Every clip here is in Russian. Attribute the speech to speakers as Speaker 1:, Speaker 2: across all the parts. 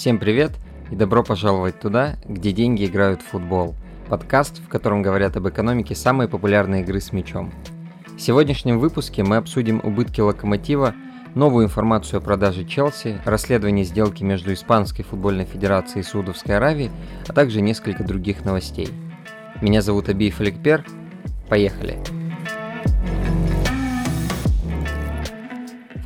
Speaker 1: Всем привет и добро пожаловать туда, где деньги играют в футбол. Подкаст, в котором говорят об экономике самой популярной игры с мячом. В сегодняшнем выпуске мы обсудим убытки Локомотива, новую информацию о продаже Челси, расследование сделки между Испанской футбольной федерацией и Саудовской Аравией, а также несколько других новостей. Меня зовут Абиев Аликпер. Поехали!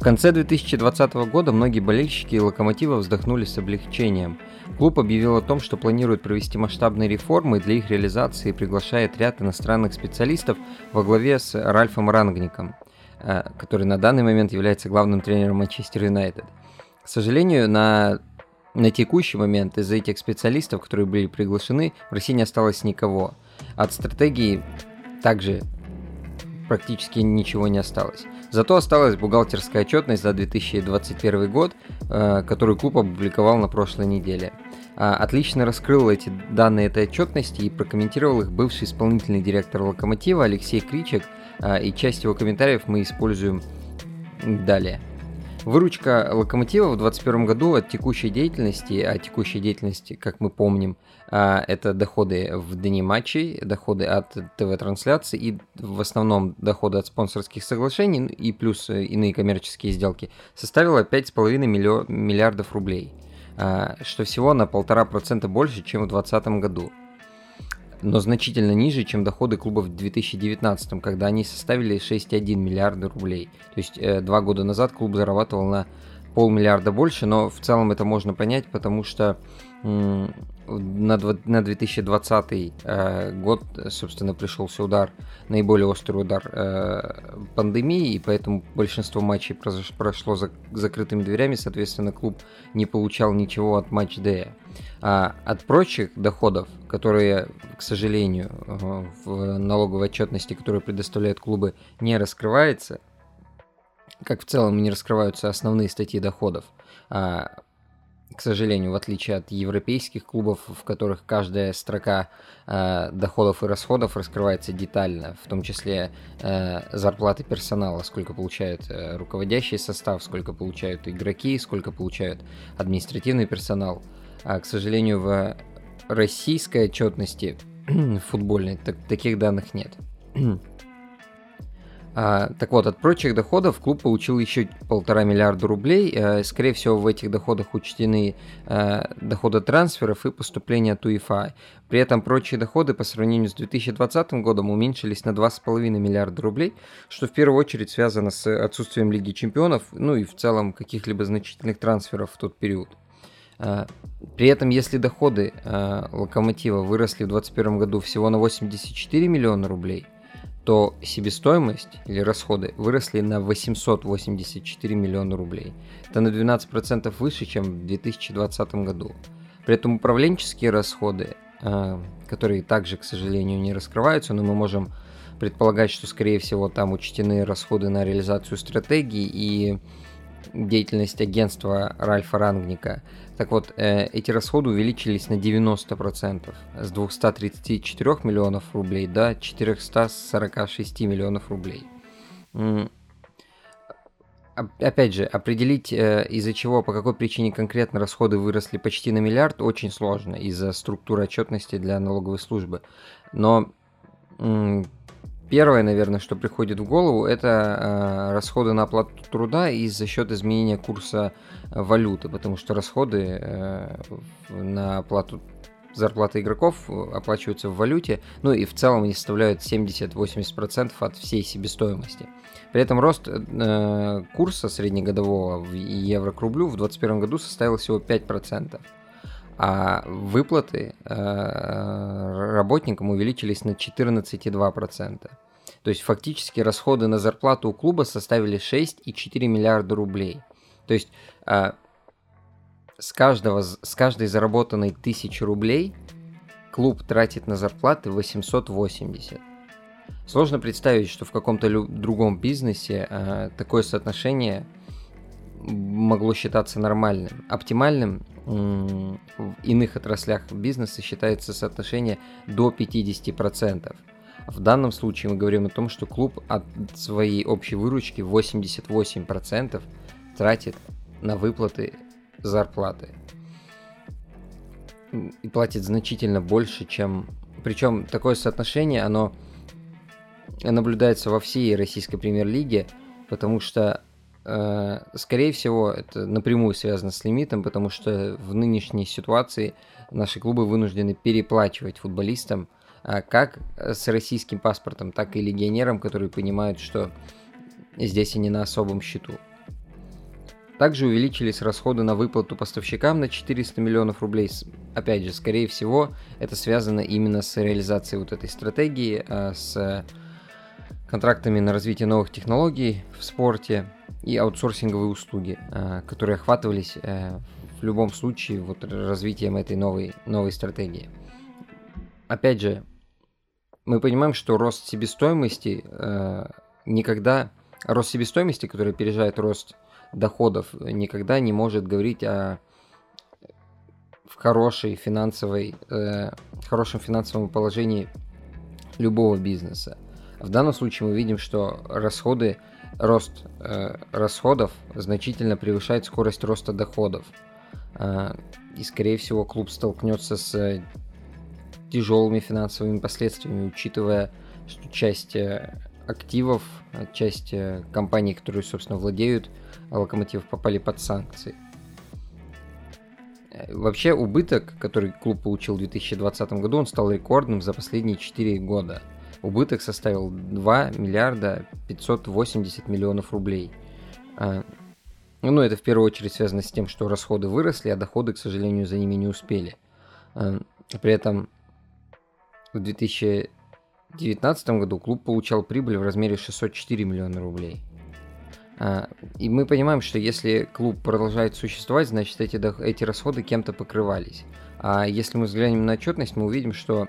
Speaker 1: В конце 2020 года многие болельщики Локомотива вздохнули с облегчением. Клуб объявил о том, что планирует провести масштабные реформы и для их реализации приглашает ряд иностранных специалистов во главе с Ральфом Рангником, э, который на данный момент является главным тренером Манчестер Юнайтед. К сожалению, на на текущий момент из этих специалистов, которые были приглашены, в России не осталось никого. От стратегии также практически ничего не осталось. Зато осталась бухгалтерская отчетность за 2021 год, э, которую клуб опубликовал на прошлой неделе. А, отлично раскрыл эти данные этой отчетности и прокомментировал их бывший исполнительный директор Локомотива Алексей Кричек, а, и часть его комментариев мы используем далее. Выручка Локомотива в 2021 году от текущей деятельности, а текущей деятельности, как мы помним, а, это доходы в дни матчей, доходы от ТВ-трансляций и в основном доходы от спонсорских соглашений и плюс иные коммерческие сделки, составила 5,5 миллиардов рублей, а, что всего на 1,5% больше, чем в 2020 году но значительно ниже, чем доходы клубов в 2019, когда они составили 6,1 миллиарда рублей. То есть э, два года назад клуб зарабатывал на полмиллиарда больше, но в целом это можно понять, потому что на, на 2020 э, год, собственно, пришелся удар, наиболее острый удар э, пандемии, и поэтому большинство матчей прошло за закрытыми дверями, соответственно, клуб не получал ничего от матч-дэя. А от прочих доходов, которые, к сожалению, э, в налоговой отчетности, которые предоставляют клубы, не раскрывается, как в целом не раскрываются основные статьи доходов, а, к сожалению, в отличие от европейских клубов, в которых каждая строка э, доходов и расходов раскрывается детально, в том числе э, зарплаты персонала, сколько получает э, руководящий состав, сколько получают игроки, сколько получают административный персонал. А, к сожалению, в российской отчетности футбольной так, таких данных нет. А, так вот, от прочих доходов клуб получил еще полтора миллиарда рублей. А, скорее всего, в этих доходах учтены а, доходы трансферов и поступления от УЕФА. При этом прочие доходы по сравнению с 2020 годом уменьшились на 2,5 миллиарда рублей, что в первую очередь связано с отсутствием Лиги Чемпионов, ну и в целом каких-либо значительных трансферов в тот период. При этом, если доходы Локомотива выросли в 2021 году всего на 84 миллиона рублей, то себестоимость или расходы выросли на 884 миллиона рублей. Это на 12% выше, чем в 2020 году. При этом управленческие расходы, а, которые также, к сожалению, не раскрываются, но мы можем предполагать, что, скорее всего, там учтены расходы на реализацию стратегии и деятельность агентства Ральфа Рангника. Так вот, э, эти расходы увеличились на 90%, с 234 миллионов рублей до 446 миллионов рублей. Опять же, определить, э, из-за чего, по какой причине конкретно расходы выросли почти на миллиард, очень сложно из-за структуры отчетности для налоговой службы. Но Первое, наверное, что приходит в голову, это э, расходы на оплату труда и за счет изменения курса э, валюты, потому что расходы э, на оплату зарплаты игроков оплачиваются в валюте, ну и в целом они составляют 70-80% от всей себестоимости. При этом рост э, курса среднегодового евро к рублю в 2021 году составил всего 5% а выплаты э, работникам увеличились на 14,2%. То есть фактически расходы на зарплату у клуба составили 6,4 миллиарда рублей. То есть э, с, каждого, с каждой заработанной тысячи рублей клуб тратит на зарплаты 880. Сложно представить, что в каком-то другом бизнесе э, такое соотношение могло считаться нормальным. Оптимальным в иных отраслях бизнеса считается соотношение до 50%. В данном случае мы говорим о том, что клуб от своей общей выручки 88% тратит на выплаты зарплаты. и платит значительно больше, чем... Причем такое соотношение, оно наблюдается во всей российской премьер-лиге, потому что, скорее всего, это напрямую связано с лимитом, потому что в нынешней ситуации наши клубы вынуждены переплачивать футболистам, э, как с российским паспортом, так и легионерам, которые понимают, что здесь они на особом счету. Также увеличились расходы на выплату поставщикам на 400 миллионов рублей. Опять же, скорее всего, это связано именно с реализацией вот этой стратегии, э, с контрактами на развитие новых технологий в спорте и аутсорсинговые услуги, э, которые охватывались э, в любом случае вот развитием этой новой, новой стратегии. Опять же, мы понимаем, что рост себестоимости никогда, рост себестоимости, который опережает рост доходов никогда не может говорить о в хорошей финансовой, э, хорошем финансовом положении любого бизнеса. В данном случае мы видим, что расходы, рост э, расходов значительно превышает скорость роста доходов. Э, и, скорее всего, клуб столкнется с тяжелыми финансовыми последствиями, учитывая, что часть э, активов, часть э, компаний, которые, собственно, владеют Локомотив попали под санкции. Э, вообще убыток, который клуб получил в 2020 году, он стал рекордным за последние 4 года. Убыток составил 2 миллиарда 580 миллионов рублей. А, ну, это в первую очередь связано с тем, что расходы выросли, а доходы, к сожалению, за ними не успели. А, при этом в 2019 году клуб получал прибыль в размере 604 миллиона рублей. А, и мы понимаем, что если клуб продолжает существовать, значит эти, эти расходы кем-то покрывались. А если мы взглянем на отчетность, мы увидим, что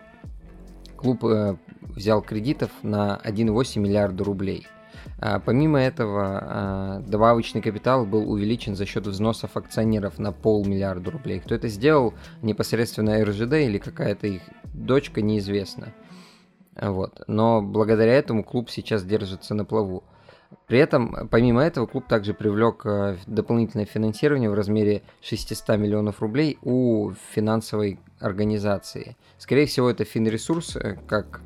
Speaker 1: клуб э, взял кредитов на 1,8 миллиарда рублей. А, помимо этого, а, добавочный капитал был увеличен за счет взносов акционеров на полмиллиарда рублей. Кто это сделал, непосредственно РЖД или какая-то их дочка, неизвестно. Вот. Но благодаря этому клуб сейчас держится на плаву. При этом, помимо этого, клуб также привлек э, дополнительное финансирование в размере 600 миллионов рублей у финансовой организации. Скорее всего, это финресурс, э, как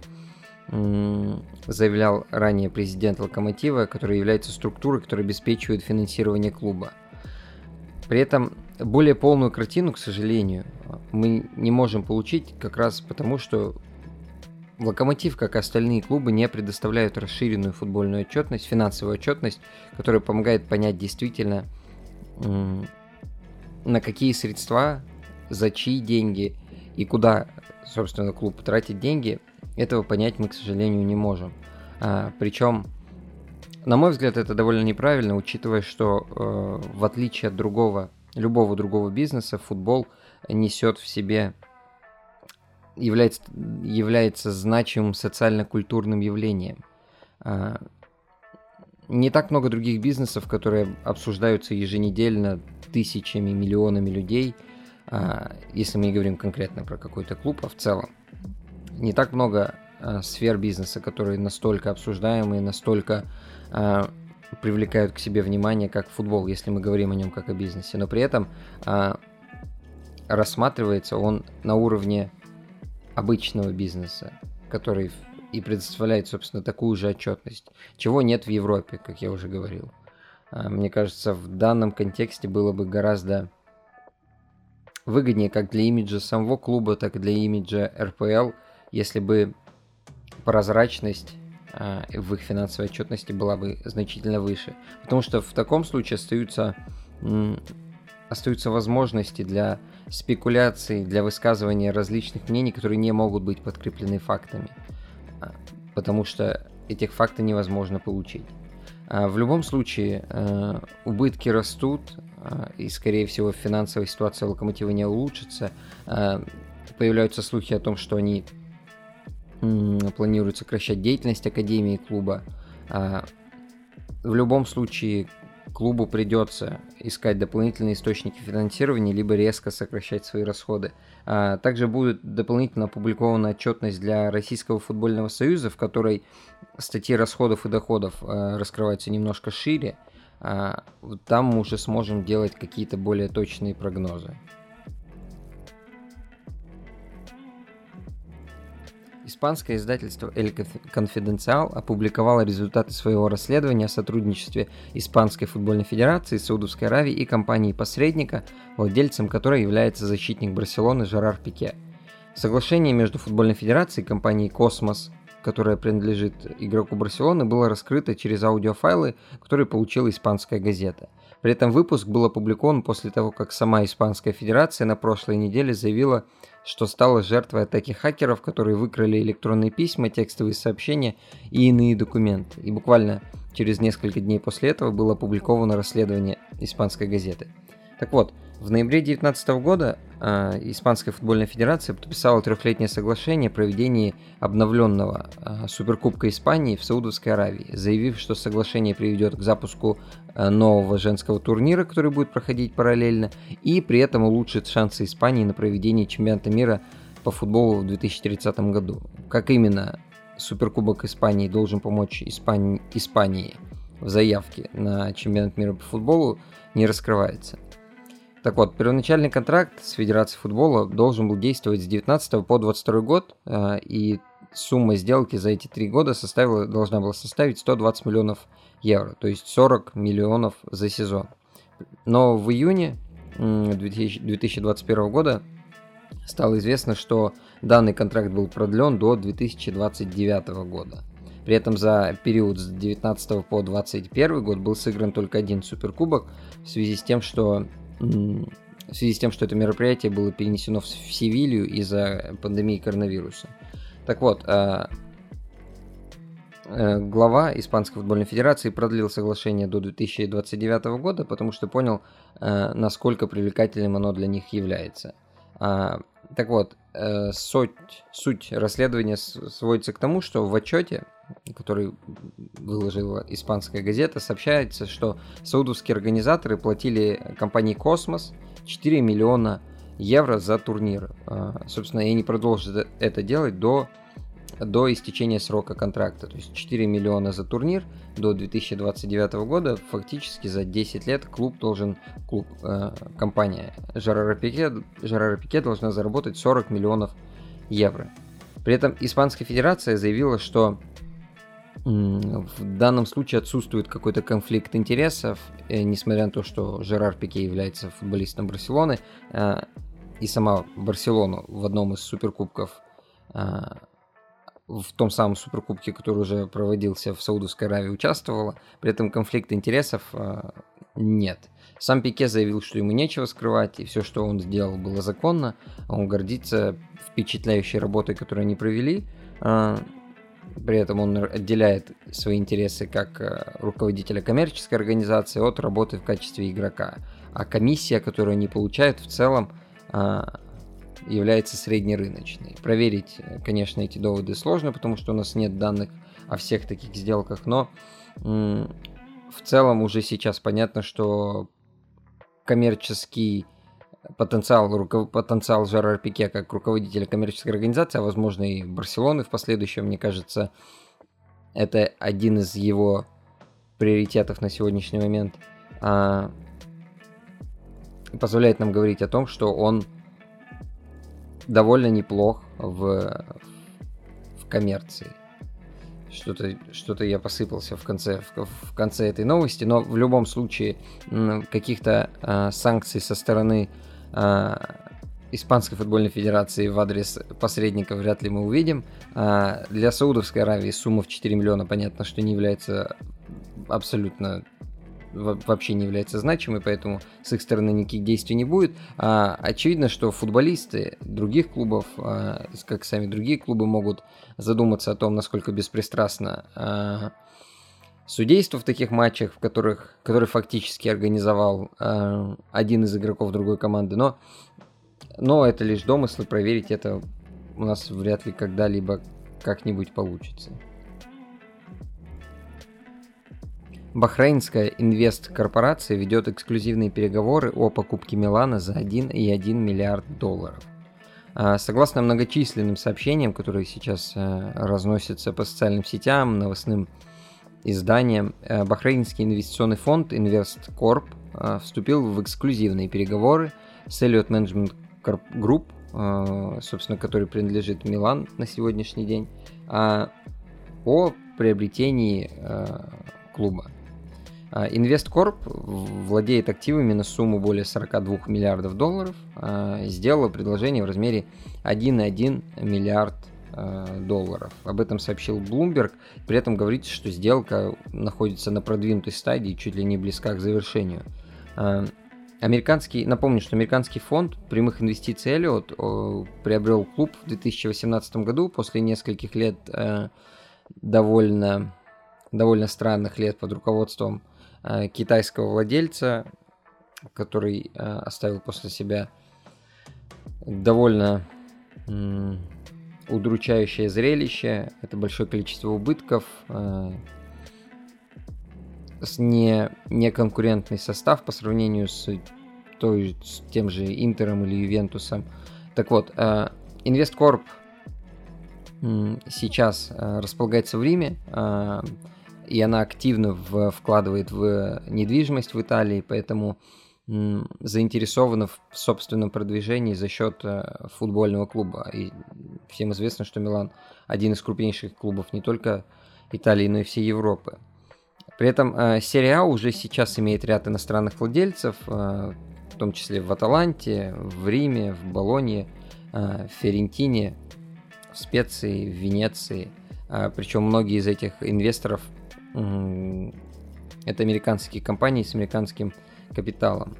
Speaker 1: заявлял ранее президент Локомотива, который является структурой, которая обеспечивает финансирование клуба. При этом более полную картину, к сожалению, мы не можем получить как раз потому, что Локомотив, как и остальные клубы, не предоставляют расширенную футбольную отчетность, финансовую отчетность, которая помогает понять действительно, на какие средства, за чьи деньги и куда, собственно, клуб тратит деньги. Этого понять мы, к сожалению, не можем. А, причем, на мой взгляд, это довольно неправильно, учитывая, что э, в отличие от другого, любого другого бизнеса, футбол несет в себе является, является значимым социально-культурным явлением. А, не так много других бизнесов, которые обсуждаются еженедельно тысячами, миллионами людей, а, если мы не говорим конкретно про какой-то клуб, а в целом. Не так много а, сфер бизнеса, которые настолько обсуждаемые, настолько привлекают к себе внимание, как футбол, если мы говорим о нем как о бизнесе. Но при этом рассматривается он на уровне обычного бизнеса, который и предоставляет, собственно, такую же отчетность, чего нет в Европе, как я уже говорил. А, мне кажется, в данном контексте было бы гораздо выгоднее как для имиджа самого клуба, так и для имиджа РПЛ, если бы прозрачность а, в их финансовой отчетности была бы значительно выше. Потому что в таком случае остаются, остаются возможности для спекуляций, для высказывания различных мнений, которые не могут быть подкреплены фактами, а, потому что этих фактов невозможно получить. А, в любом случае, а, убытки растут, и, скорее всего, финансовая ситуация локомотива не улучшится. Появляются слухи о том, что они планируют сокращать деятельность Академии клуба. В любом случае, клубу придется искать дополнительные источники финансирования, либо резко сокращать свои расходы. А также будет дополнительно опубликована отчетность для Российского футбольного союза, в которой статьи расходов и доходов а, раскрываются немножко шире. А, там мы уже сможем делать какие-то более точные прогнозы. Испанское издательство El Confidencial опубликовало результаты своего расследования о сотрудничестве Испанской футбольной федерации, Саудовской Аравии и компании-посредника, владельцем которой является защитник Барселоны Жерар Пике. Соглашение между футбольной федерацией и компанией Космос, которая принадлежит игроку Барселоны, было раскрыто через аудиофайлы, которые получила испанская газета. При этом выпуск был опубликован после того, как сама Испанская Федерация на прошлой неделе заявила, что стала жертвой атаки хакеров, которые выкрали электронные письма, текстовые сообщения и иные документы. И буквально через несколько дней после этого было опубликовано расследование испанской газеты. Так вот, в ноябре 2019 года э, Испанская футбольная федерация подписала трехлетнее соглашение о проведении обновленного э, Суперкубка Испании в Саудовской Аравии, заявив, что соглашение приведет к запуску э, нового женского турнира, который будет проходить параллельно, и при этом улучшит шансы Испании на проведение чемпионата мира по футболу в 2030 году. Как именно Суперкубок Испании должен помочь Испани- Испании в заявке на чемпионат мира по футболу, не раскрывается. Так вот, первоначальный контракт с Федерацией футбола должен был действовать с 19 по 22 год, э, и сумма сделки за эти три года составила, должна была составить 120 миллионов евро, то есть 40 миллионов за сезон. Но в июне 2021 года стало известно, что данный контракт был продлен до 2029 года. При этом за период с 19 по 21 год был сыгран только один суперкубок в связи с тем, что в связи с тем, что это мероприятие было перенесено в Севилью из-за пандемии коронавируса. Так вот, а, э, глава Испанской футбольной федерации продлил соглашение до 2029 года, потому что понял, э, насколько привлекательным оно для них является. А, так вот, э, суть, суть расследования сводится к тому, что в отчете который выложила испанская газета, сообщается, что саудовские организаторы платили компании «Космос» 4 миллиона евро за турнир. А, собственно, и они продолжат это делать до, до истечения срока контракта. То есть 4 миллиона за турнир до 2029 года. Фактически за 10 лет клуб должен, клуб, э, компания Жерара Пике, Жерара Пике должна заработать 40 миллионов евро. При этом Испанская Федерация заявила, что в данном случае отсутствует какой-то конфликт интересов, э, несмотря на то, что Жерар Пике является футболистом Барселоны, э, и сама Барселона в одном из суперкубков, э, в том самом суперкубке, который уже проводился в Саудовской Аравии, участвовала. При этом конфликта интересов нет. Сам Пике заявил, что ему нечего скрывать, и все, что он сделал, было законно. Он гордится впечатляющей работой, которую они провели. При этом он отделяет свои интересы как э, руководителя коммерческой организации от работы в качестве игрока. А комиссия, которую они получают, в целом а, является среднерыночной. Проверить, э, конечно, эти доводы сложно, потому что у нас нет данных о всех таких сделках, но в целом уже сейчас понятно, что коммерческий потенциал, потенциал Жерар Пике как руководителя коммерческой организации, а возможно и Барселоны в последующем, мне кажется, это один из его приоритетов на сегодняшний момент, а, позволяет нам говорить о том, что он довольно неплох в, в коммерции. Что-то что я посыпался в конце, в, в конце этой новости, но в любом случае каких-то а, санкций со стороны а, Испанской футбольной федерации в адрес посредников вряд ли мы увидим. А для Саудовской Аравии сумма в 4 миллиона, понятно, что не является абсолютно вообще не является значимой, поэтому с их стороны никаких действий не будет. А, очевидно, что футболисты других клубов, как сами другие клубы, могут задуматься о том, насколько беспристрастно судейство в таких матчах, в которых, который фактически организовал э, один из игроков другой команды, но, но это лишь домыслы, проверить это у нас вряд ли когда-либо как-нибудь получится. Бахрейнская инвест-корпорация ведет эксклюзивные переговоры о покупке Милана за 1,1 миллиард долларов. А, согласно многочисленным сообщениям, которые сейчас э, разносятся по социальным сетям, новостным изданием, э, Бахрейнский инвестиционный фонд InvestCorp э, вступил в эксклюзивные переговоры с Elliott Management Group э, собственно, который принадлежит Милан на сегодняшний день, о приобретении клуба. Инвесткорп владеет активами на сумму более 42 миллиардов долларов, сделала предложение в размере 1,1 миллиард Э, долларов. Об этом сообщил Bloomberg. При этом говорится, что сделка находится на продвинутой стадии, чуть ли не близка к завершению. Э, американский, напомню, что американский фонд прямых инвестиций Elliott приобрел клуб в 2018 году после нескольких лет э, довольно, довольно странных лет под руководством китайского владельца, который оставил после себя довольно удручающее зрелище, это большое количество убытков, э, с не, неконкурентный состав по сравнению с, той, с тем же Интером или Ювентусом. Так вот, э, Инвесткорп сейчас э, располагается в Риме, э, и она активно в, вкладывает в недвижимость в Италии, поэтому заинтересована в собственном продвижении за счет э, футбольного клуба. И всем известно, что Милан один из крупнейших клубов не только Италии, но и всей Европы. При этом э, серия А уже сейчас имеет ряд иностранных владельцев, э, в том числе в Аталанте, в Риме, в Болонье, в Ферентине, в Специи, в Венеции. Причем многие из этих инвесторов это американские компании с американским капиталом.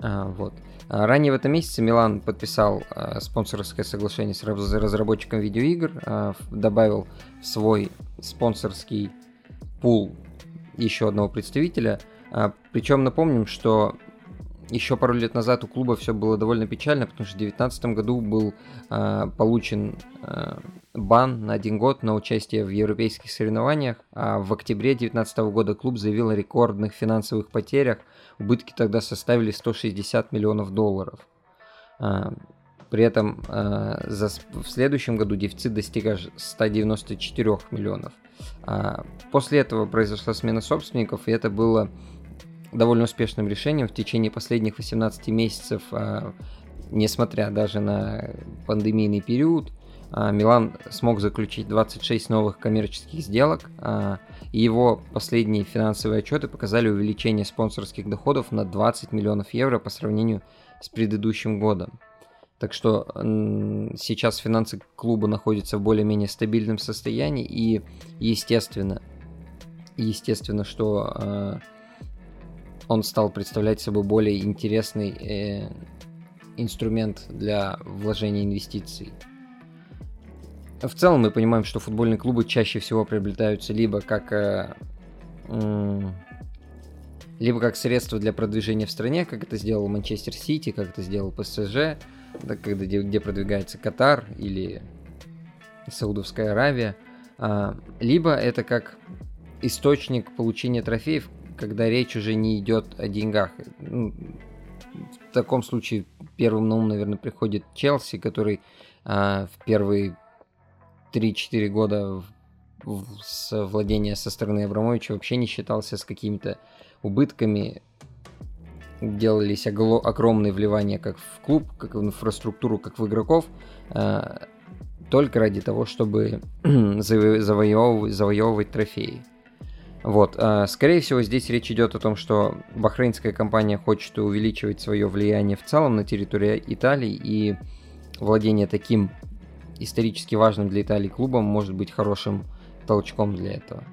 Speaker 1: А, вот. А ранее в этом месяце Милан подписал а, спонсорское соглашение с разработчиком видеоигр, добавил в свой спонсорский пул еще одного представителя. Причем напомним, что еще пару лет назад у клуба все было довольно печально, потому что в 2019 году был э, получен э, бан на один год на участие в европейских соревнованиях, а в октябре 2019 года клуб заявил о рекордных финансовых потерях. Убытки тогда составили 160 миллионов долларов. Э, при этом э, за, в следующем году дефицит достиг аж 194 миллионов. Э, после этого произошла смена собственников, и это было довольно успешным решением в течение последних 18 месяцев, а, несмотря даже на пандемийный период, а, Милан смог заключить 26 новых коммерческих сделок, а, и его последние финансовые отчеты показали увеличение спонсорских доходов на 20 миллионов евро по сравнению с предыдущим годом. Так что сейчас финансы клуба находятся в более-менее стабильном состоянии, и естественно, естественно, что он стал представлять собой более интересный э, инструмент для вложения инвестиций. В целом мы понимаем, что футбольные клубы чаще всего приобретаются либо как э, э, либо как средство для продвижения в стране, как это сделал Манчестер Сити, как это сделал ПСЖ, да, когда, где, где продвигается Катар или Саудовская Аравия, а, либо это как источник получения трофеев, когда речь уже не идет о деньгах. Ну, в таком случае первым на ум, наверное, приходит Челси, который а, в первые 3-4 года в, с владения со стороны Абрамовича вообще не считался с какими-то убытками. Делались огло- огромные вливания как в клуб, как в инфраструктуру, как в игроков, а, только ради того, чтобы завоевывать, завоевывать трофеи. Вот, а, скорее всего, здесь речь идет о том, что бахрейнская компания хочет увеличивать свое влияние в целом на территории Италии, и владение таким исторически важным для Италии клубом может быть хорошим толчком для этого.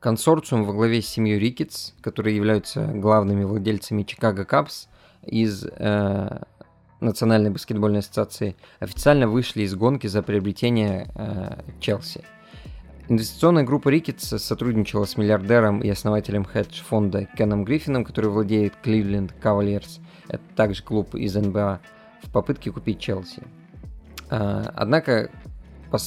Speaker 1: Консорциум во главе с семьей Рикетс, которые являются главными владельцами Чикаго Капс из э, Национальной баскетбольной ассоциации, официально вышли из гонки за приобретение э, Челси – Инвестиционная группа Ricketts сотрудничала с миллиардером и основателем хедж-фонда Кеном Гриффином, который владеет Cleveland Cavaliers, это также клуб из НБА, в попытке купить Челси. А, однако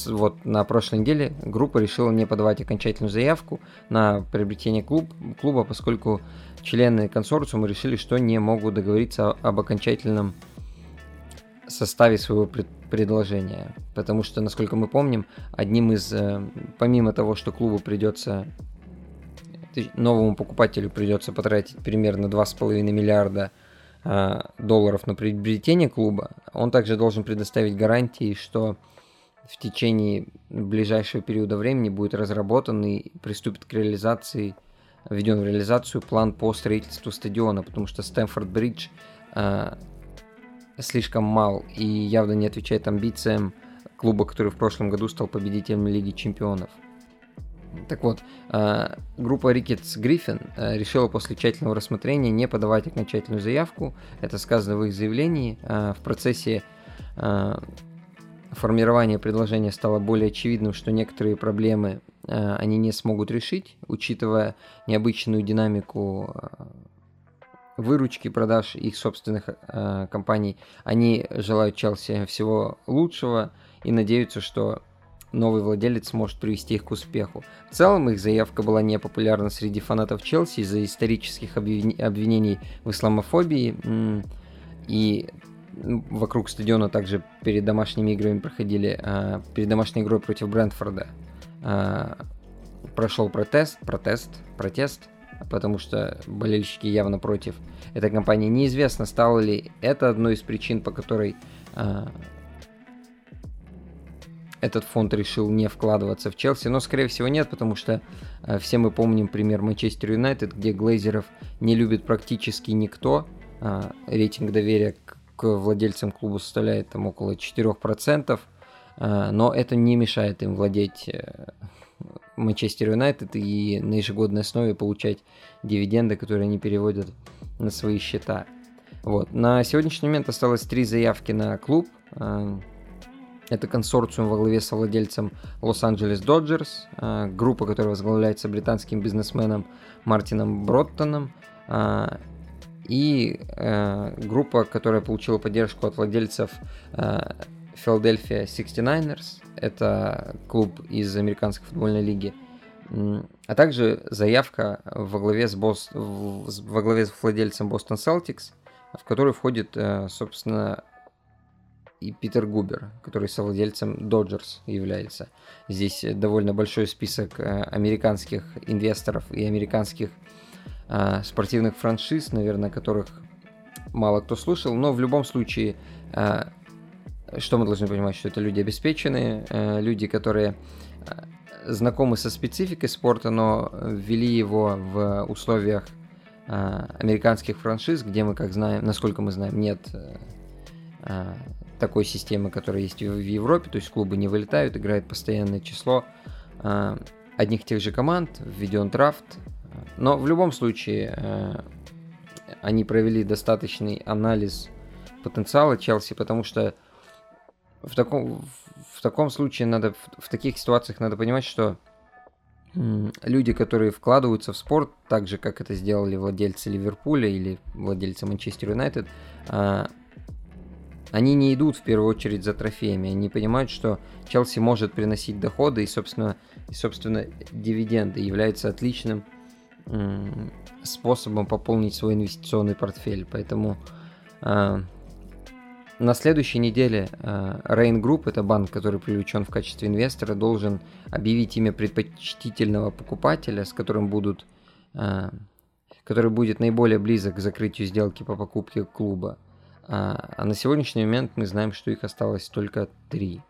Speaker 1: вот на прошлой неделе группа решила не подавать окончательную заявку на приобретение клуб, клуба, поскольку члены консорциума решили, что не могут договориться об окончательном составе своего пред, предложения. Потому что, насколько мы помним, одним из, э, помимо того, что клубу придется, новому покупателю придется потратить примерно 2,5 миллиарда э, долларов на приобретение клуба. Он также должен предоставить гарантии, что в течение ближайшего периода времени будет разработан и приступит к реализации, введен в реализацию план по строительству стадиона, потому что Стэнфорд Бридж э, слишком мал и явно не отвечает амбициям клуба, который в прошлом году стал победителем Лиги Чемпионов. Так вот, э, группа Рикетс Гриффин э, решила после тщательного рассмотрения не подавать окончательную заявку. Это сказано в их заявлении. Э, в процессе формирования предложения стало более очевидным, что некоторые проблемы они не смогут решить, учитывая необычную динамику выручки продаж их собственных компаний. Они желают Челси всего лучшего и надеются, что новый владелец сможет привести их к успеху. В целом, их заявка была не популярна среди фанатов Челси из-за исторических обвинений в исламофобии. И вокруг стадиона также перед домашними играми проходили, а, перед домашней игрой против Брентфорда а, прошел протест, протест, протест, потому что болельщики явно против этой компании. Неизвестно, стало ли это одной из причин, по которой а, этот фонд решил не вкладываться в Челси, но, скорее всего, нет, потому что э, все мы помним пример Манчестер Юнайтед, где Глейзеров не любит практически никто. Э, рейтинг доверия к, к владельцам клуба составляет там около 4%, э, но это не мешает им владеть э, Манчестер Юнайтед и на ежегодной основе получать дивиденды, которые они переводят на свои счета. Вот. На сегодняшний момент осталось три заявки на клуб. Э, это консорциум во главе со владельцем Лос-Анджелес Доджерс, а, группа, которая возглавляется британским бизнесменом Мартином Броттоном, а, и а, группа, которая получила поддержку от владельцев Philadelphia 69ers, это клуб из американской футбольной лиги, а также заявка во главе с, Бос... во главе с владельцем Бостон Celtics, в которую входит, собственно, и Питер Губер, который совладельцем Dodgers является. Здесь довольно большой список э, американских инвесторов и американских э, спортивных франшиз, наверное, которых мало кто слушал, но в любом случае, э, что мы должны понимать, что это люди обеспеченные, э, люди, которые э, знакомы со спецификой спорта, но ввели его в условиях э, американских франшиз, где мы, как знаем, насколько мы знаем, нет такой системы, которая есть в Европе, то есть клубы не вылетают, играет постоянное число одних тех же команд, введен драфт. Но в любом случае они провели достаточный анализ потенциала Челси, потому что в таком, в таком случае надо, в, в таких ситуациях надо понимать, что люди, которые вкладываются в спорт, так же, как это сделали владельцы Ливерпуля или владельцы Манчестер Юнайтед, э, они не идут в первую очередь за трофеями, они понимают, что Челси может приносить доходы и, собственно, и, собственно дивиденды являются отличным способом пополнить свой инвестиционный портфель. Поэтому э, на следующей неделе э, Rain Group, это банк, который привлечен в качестве инвестора, должен объявить имя предпочтительного покупателя, с которым будут, э, который будет наиболее близок к закрытию сделки по покупке клуба. А, а на сегодняшний момент мы знаем, что их осталось только три.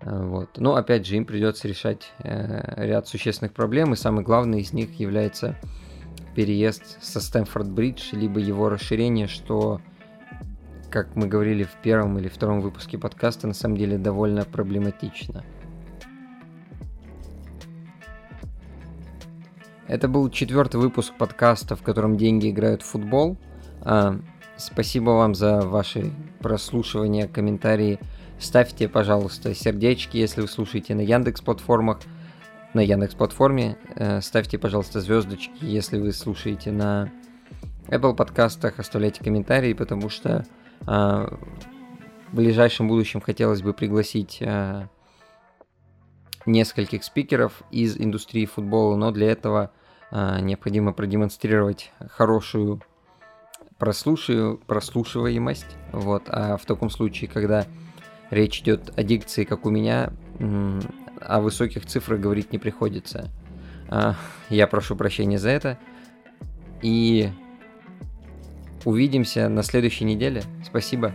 Speaker 1: А, вот. Но опять же, им придется решать э, ряд существенных проблем, и самый главный из них является переезд со Стэнфорд-Бридж, либо его расширение, что, как мы говорили в первом или втором выпуске подкаста, на самом деле довольно проблематично. Это был четвертый выпуск подкаста, в котором деньги играют в футбол. А, Спасибо вам за ваши прослушивания, комментарии. Ставьте, пожалуйста, сердечки, если вы слушаете на Яндекс платформах, на Яндекс платформе. Э, ставьте, пожалуйста, звездочки, если вы слушаете на Apple подкастах. Оставляйте комментарии, потому что в ближайшем будущем хотелось бы пригласить э, нескольких спикеров из индустрии футбола, но для этого необходимо продемонстрировать хорошую прослушаю, прослушиваемость. Вот. А в таком случае, когда речь идет о дикции, как у меня, о высоких цифрах говорить не приходится. А, я прошу прощения за это. И Увидимся на следующей неделе. Спасибо.